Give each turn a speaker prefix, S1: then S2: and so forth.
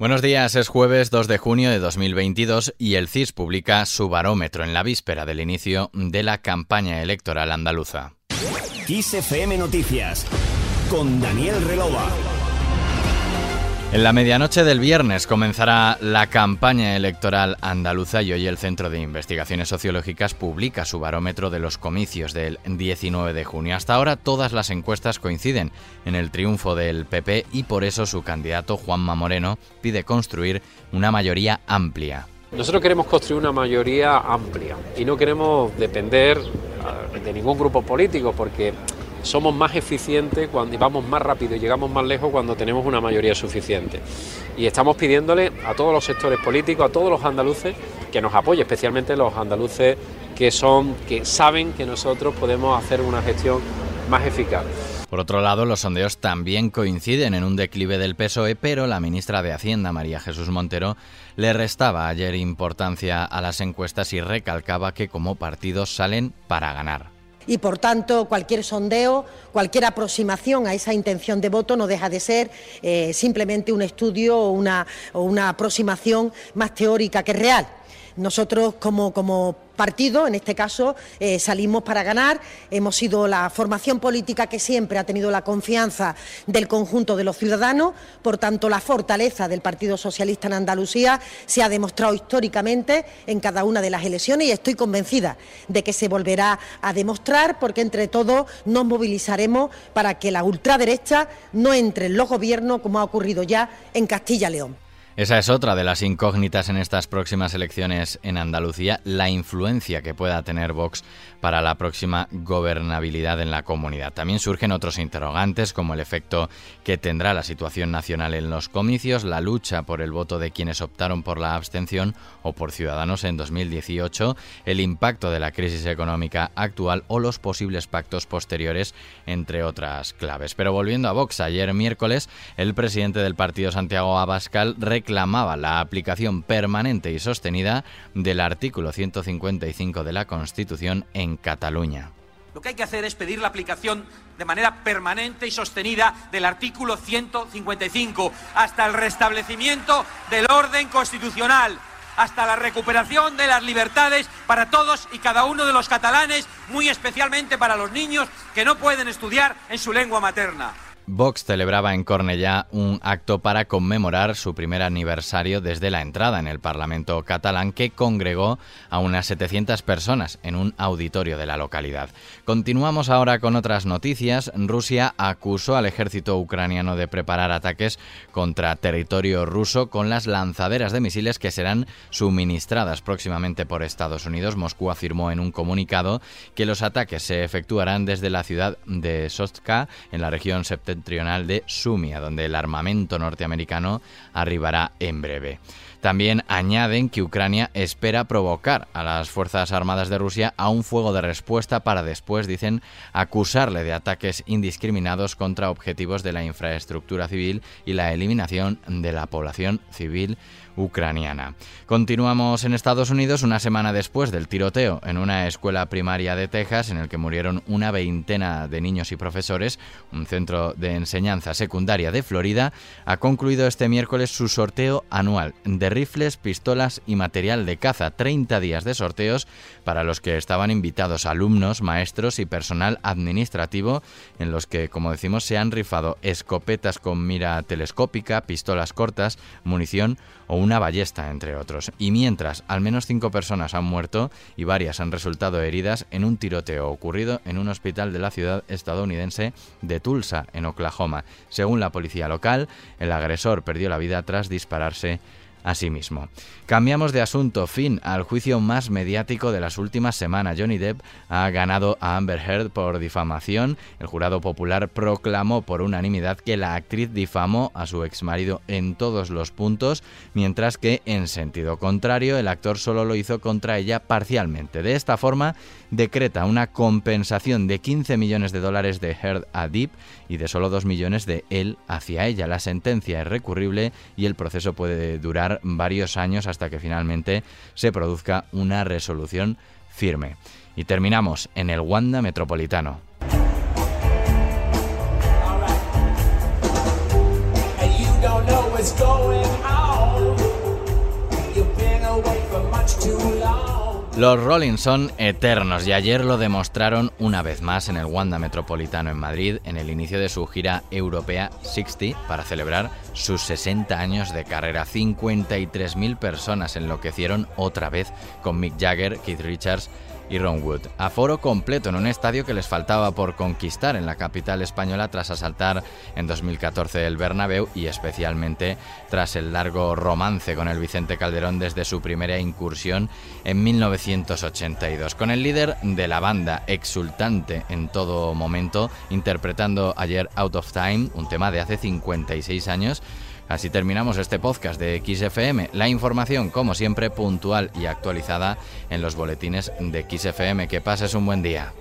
S1: Buenos días, es jueves 2 de junio de 2022 y el CIS publica su barómetro en la víspera del inicio de la campaña electoral andaluza.
S2: Noticias con Daniel Relova.
S1: En la medianoche del viernes comenzará la campaña electoral andaluza y hoy el Centro de Investigaciones Sociológicas publica su barómetro de los comicios del 19 de junio. Hasta ahora todas las encuestas coinciden en el triunfo del PP y por eso su candidato Juanma Moreno pide construir una mayoría amplia.
S3: Nosotros queremos construir una mayoría amplia y no queremos depender ah, de ningún grupo político porque somos más eficientes cuando, y vamos más rápido y llegamos más lejos cuando tenemos una mayoría suficiente. Y estamos pidiéndole a todos los sectores políticos, a todos los andaluces, que nos apoyen, especialmente los andaluces que son, que saben que nosotros podemos hacer una gestión más eficaz.
S1: Por otro lado, los sondeos también coinciden en un declive del PSOE, pero la ministra de Hacienda, María Jesús Montero, le restaba ayer importancia a las encuestas y recalcaba que como partidos salen para ganar
S4: y, por tanto, cualquier sondeo, cualquier aproximación a esa intención de voto no deja de ser eh, simplemente un estudio o una, o una aproximación más teórica que real. Nosotros, como, como partido, en este caso, eh, salimos para ganar. Hemos sido la formación política que siempre ha tenido la confianza del conjunto de los ciudadanos. Por tanto, la fortaleza del Partido Socialista en Andalucía se ha demostrado históricamente en cada una de las elecciones y estoy convencida de que se volverá a demostrar porque entre todos nos movilizaremos para que la ultraderecha no entre en los gobiernos como ha ocurrido ya en Castilla y León.
S1: Esa es otra de las incógnitas en estas próximas elecciones en Andalucía, la influencia que pueda tener Vox para la próxima gobernabilidad en la comunidad. También surgen otros interrogantes como el efecto que tendrá la situación nacional en los comicios, la lucha por el voto de quienes optaron por la abstención o por ciudadanos en 2018, el impacto de la crisis económica actual o los posibles pactos posteriores, entre otras claves. Pero volviendo a Vox, ayer miércoles el presidente del partido Santiago Abascal reclamaba la aplicación permanente y sostenida del artículo 155 de la Constitución en Cataluña.
S5: Lo que hay que hacer es pedir la aplicación de manera permanente y sostenida del artículo 155 hasta el restablecimiento del orden constitucional, hasta la recuperación de las libertades para todos y cada uno de los catalanes, muy especialmente para los niños que no pueden estudiar en su lengua materna.
S1: Vox celebraba en Cornellá un acto para conmemorar su primer aniversario desde la entrada en el Parlamento catalán que congregó a unas 700 personas en un auditorio de la localidad. Continuamos ahora con otras noticias. Rusia acusó al ejército ucraniano de preparar ataques contra territorio ruso con las lanzaderas de misiles que serán suministradas próximamente por Estados Unidos. Moscú afirmó en un comunicado que los ataques se efectuarán desde la ciudad de Sostka en la región septentrional septentrional de Sumia, donde el armamento norteamericano arribará en breve. También añaden que Ucrania espera provocar a las Fuerzas Armadas de Rusia a un fuego de respuesta para después, dicen, acusarle de ataques indiscriminados contra objetivos de la infraestructura civil y la eliminación de la población civil ucraniana. Continuamos en Estados Unidos una semana después del tiroteo en una escuela primaria de Texas en el que murieron una veintena de niños y profesores. Un centro de enseñanza secundaria de Florida ha concluido este miércoles su sorteo anual de rifles, pistolas y material de caza. 30 días de sorteos para los que estaban invitados alumnos, maestros y personal administrativo en los que, como decimos, se han rifado escopetas con mira telescópica, pistolas cortas, munición o una ballesta, entre otros. Y mientras, al menos cinco personas han muerto y varias han resultado heridas en un tiroteo ocurrido en un hospital de la ciudad estadounidense de Tulsa, en Oklahoma. Según la policía local, el agresor perdió la vida tras dispararse Asimismo, cambiamos de asunto, fin al juicio más mediático de las últimas semanas. Johnny Depp ha ganado a Amber Heard por difamación. El jurado popular proclamó por unanimidad que la actriz difamó a su exmarido en todos los puntos, mientras que en sentido contrario el actor solo lo hizo contra ella parcialmente. De esta forma, decreta una compensación de 15 millones de dólares de Heard a Depp y de solo 2 millones de él hacia ella. La sentencia es recurrible y el proceso puede durar varios años hasta que finalmente se produzca una resolución firme. Y terminamos en el Wanda Metropolitano. Los Rolling son eternos y ayer lo demostraron una vez más en el Wanda Metropolitano en Madrid en el inicio de su gira europea 60 para celebrar sus 60 años de carrera. 53.000 personas enloquecieron otra vez con Mick Jagger, Keith Richards y Ron Wood. Aforo completo en un estadio que les faltaba por conquistar en la capital española tras asaltar en 2014 el Bernabéu y especialmente tras el largo romance con el Vicente Calderón desde su primera incursión en 1982. Con el líder de la banda exultante en todo momento, interpretando ayer Out of Time, un tema de hace 56 años, Así terminamos este podcast de XFM. La información, como siempre, puntual y actualizada en los boletines de XFM. Que pases un buen día.